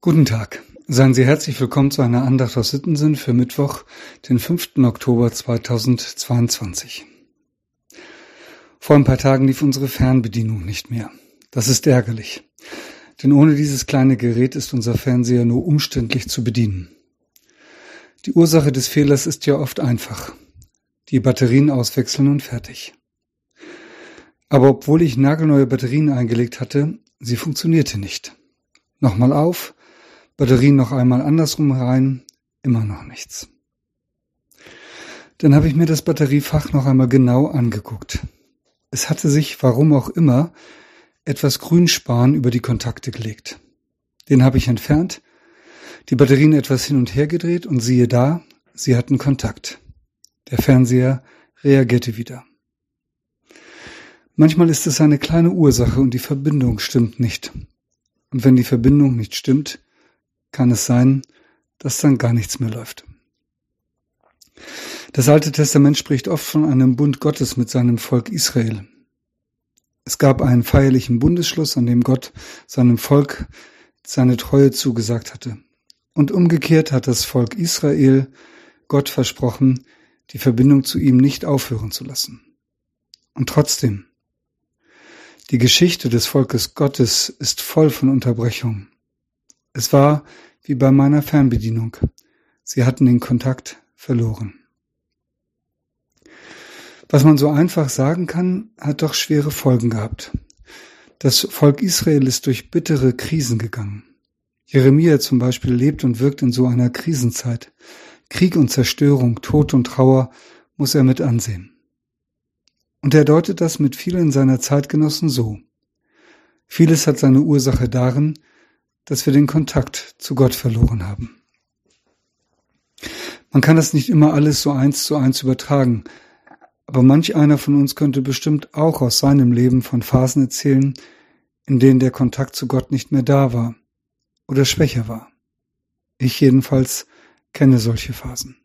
Guten Tag. Seien Sie herzlich willkommen zu einer Andacht aus Sittensinn für Mittwoch, den 5. Oktober 2022. Vor ein paar Tagen lief unsere Fernbedienung nicht mehr. Das ist ärgerlich. Denn ohne dieses kleine Gerät ist unser Fernseher nur umständlich zu bedienen. Die Ursache des Fehlers ist ja oft einfach. Die Batterien auswechseln und fertig. Aber obwohl ich nagelneue Batterien eingelegt hatte, sie funktionierte nicht. Nochmal auf, Batterien noch einmal andersrum rein, immer noch nichts. Dann habe ich mir das Batteriefach noch einmal genau angeguckt. Es hatte sich, warum auch immer, etwas Grünspan über die Kontakte gelegt. Den habe ich entfernt, die Batterien etwas hin und her gedreht und siehe da, sie hatten Kontakt. Der Fernseher reagierte wieder. Manchmal ist es eine kleine Ursache und die Verbindung stimmt nicht. Und wenn die Verbindung nicht stimmt, kann es sein, dass dann gar nichts mehr läuft. Das Alte Testament spricht oft von einem Bund Gottes mit seinem Volk Israel. Es gab einen feierlichen Bundesschluss, an dem Gott seinem Volk seine Treue zugesagt hatte. Und umgekehrt hat das Volk Israel Gott versprochen, die Verbindung zu ihm nicht aufhören zu lassen. Und trotzdem, die Geschichte des Volkes Gottes ist voll von Unterbrechungen. Es war wie bei meiner Fernbedienung. Sie hatten den Kontakt verloren. Was man so einfach sagen kann, hat doch schwere Folgen gehabt. Das Volk Israel ist durch bittere Krisen gegangen. Jeremia zum Beispiel lebt und wirkt in so einer Krisenzeit. Krieg und Zerstörung, Tod und Trauer muss er mit ansehen. Und er deutet das mit vielen seiner Zeitgenossen so. Vieles hat seine Ursache darin, dass wir den Kontakt zu Gott verloren haben. Man kann das nicht immer alles so eins zu eins übertragen, aber manch einer von uns könnte bestimmt auch aus seinem Leben von Phasen erzählen, in denen der Kontakt zu Gott nicht mehr da war oder schwächer war. Ich jedenfalls kenne solche Phasen.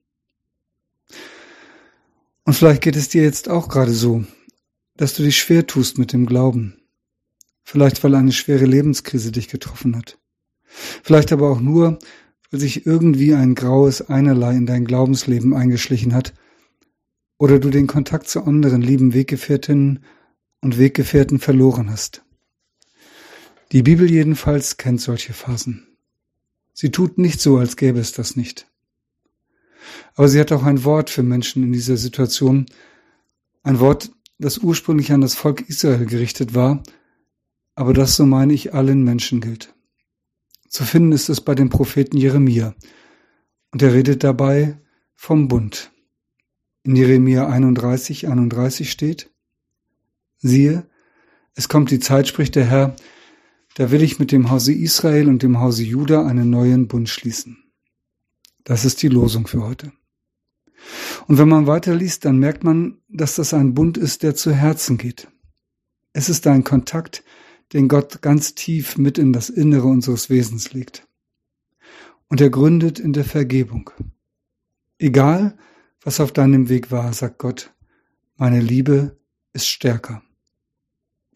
Und vielleicht geht es dir jetzt auch gerade so, dass du dich schwer tust mit dem Glauben. Vielleicht weil eine schwere Lebenskrise dich getroffen hat. Vielleicht aber auch nur, weil sich irgendwie ein graues Einerlei in dein Glaubensleben eingeschlichen hat oder du den Kontakt zu anderen lieben Weggefährtinnen und Weggefährten verloren hast. Die Bibel jedenfalls kennt solche Phasen. Sie tut nicht so, als gäbe es das nicht. Aber sie hat auch ein Wort für Menschen in dieser Situation, ein Wort, das ursprünglich an das Volk Israel gerichtet war, aber das, so meine ich, allen Menschen gilt. Zu finden ist es bei dem Propheten Jeremia. Und er redet dabei vom Bund. In Jeremia 31, 31 steht, siehe, es kommt die Zeit, spricht der Herr, da will ich mit dem Hause Israel und dem Hause Juda einen neuen Bund schließen. Das ist die Losung für heute. Und wenn man weiterliest, dann merkt man, dass das ein Bund ist, der zu Herzen geht. Es ist ein Kontakt, den Gott ganz tief mit in das Innere unseres Wesens legt. Und er gründet in der Vergebung. Egal, was auf deinem Weg war, sagt Gott, meine Liebe ist stärker.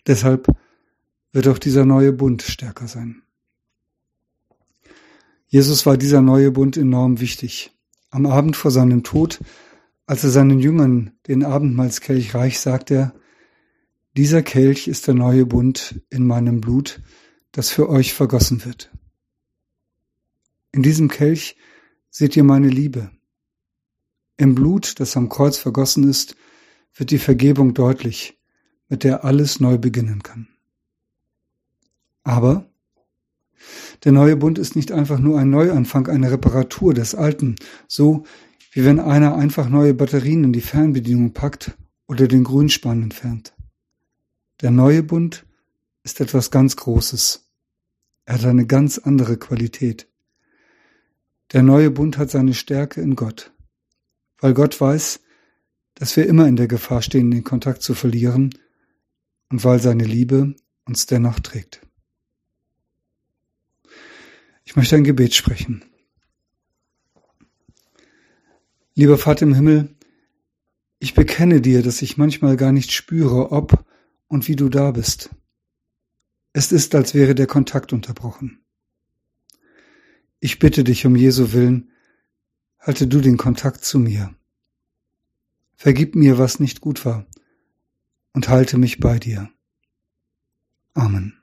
Deshalb wird auch dieser neue Bund stärker sein. Jesus war dieser neue Bund enorm wichtig. Am Abend vor seinem Tod, als er seinen Jüngern den Abendmahlskelch reich, sagt er, dieser Kelch ist der neue Bund in meinem Blut, das für euch vergossen wird. In diesem Kelch seht ihr meine Liebe. Im Blut, das am Kreuz vergossen ist, wird die Vergebung deutlich, mit der alles neu beginnen kann. Aber der neue Bund ist nicht einfach nur ein Neuanfang, eine Reparatur des Alten, so wie wenn einer einfach neue Batterien in die Fernbedienung packt oder den Grünspan entfernt. Der neue Bund ist etwas ganz Großes. Er hat eine ganz andere Qualität. Der neue Bund hat seine Stärke in Gott, weil Gott weiß, dass wir immer in der Gefahr stehen, den Kontakt zu verlieren und weil seine Liebe uns dennoch trägt. Ich möchte ein Gebet sprechen. Lieber Vater im Himmel, ich bekenne dir, dass ich manchmal gar nicht spüre, ob und wie du da bist. Es ist, als wäre der Kontakt unterbrochen. Ich bitte dich um Jesu willen, halte du den Kontakt zu mir. Vergib mir, was nicht gut war, und halte mich bei dir. Amen.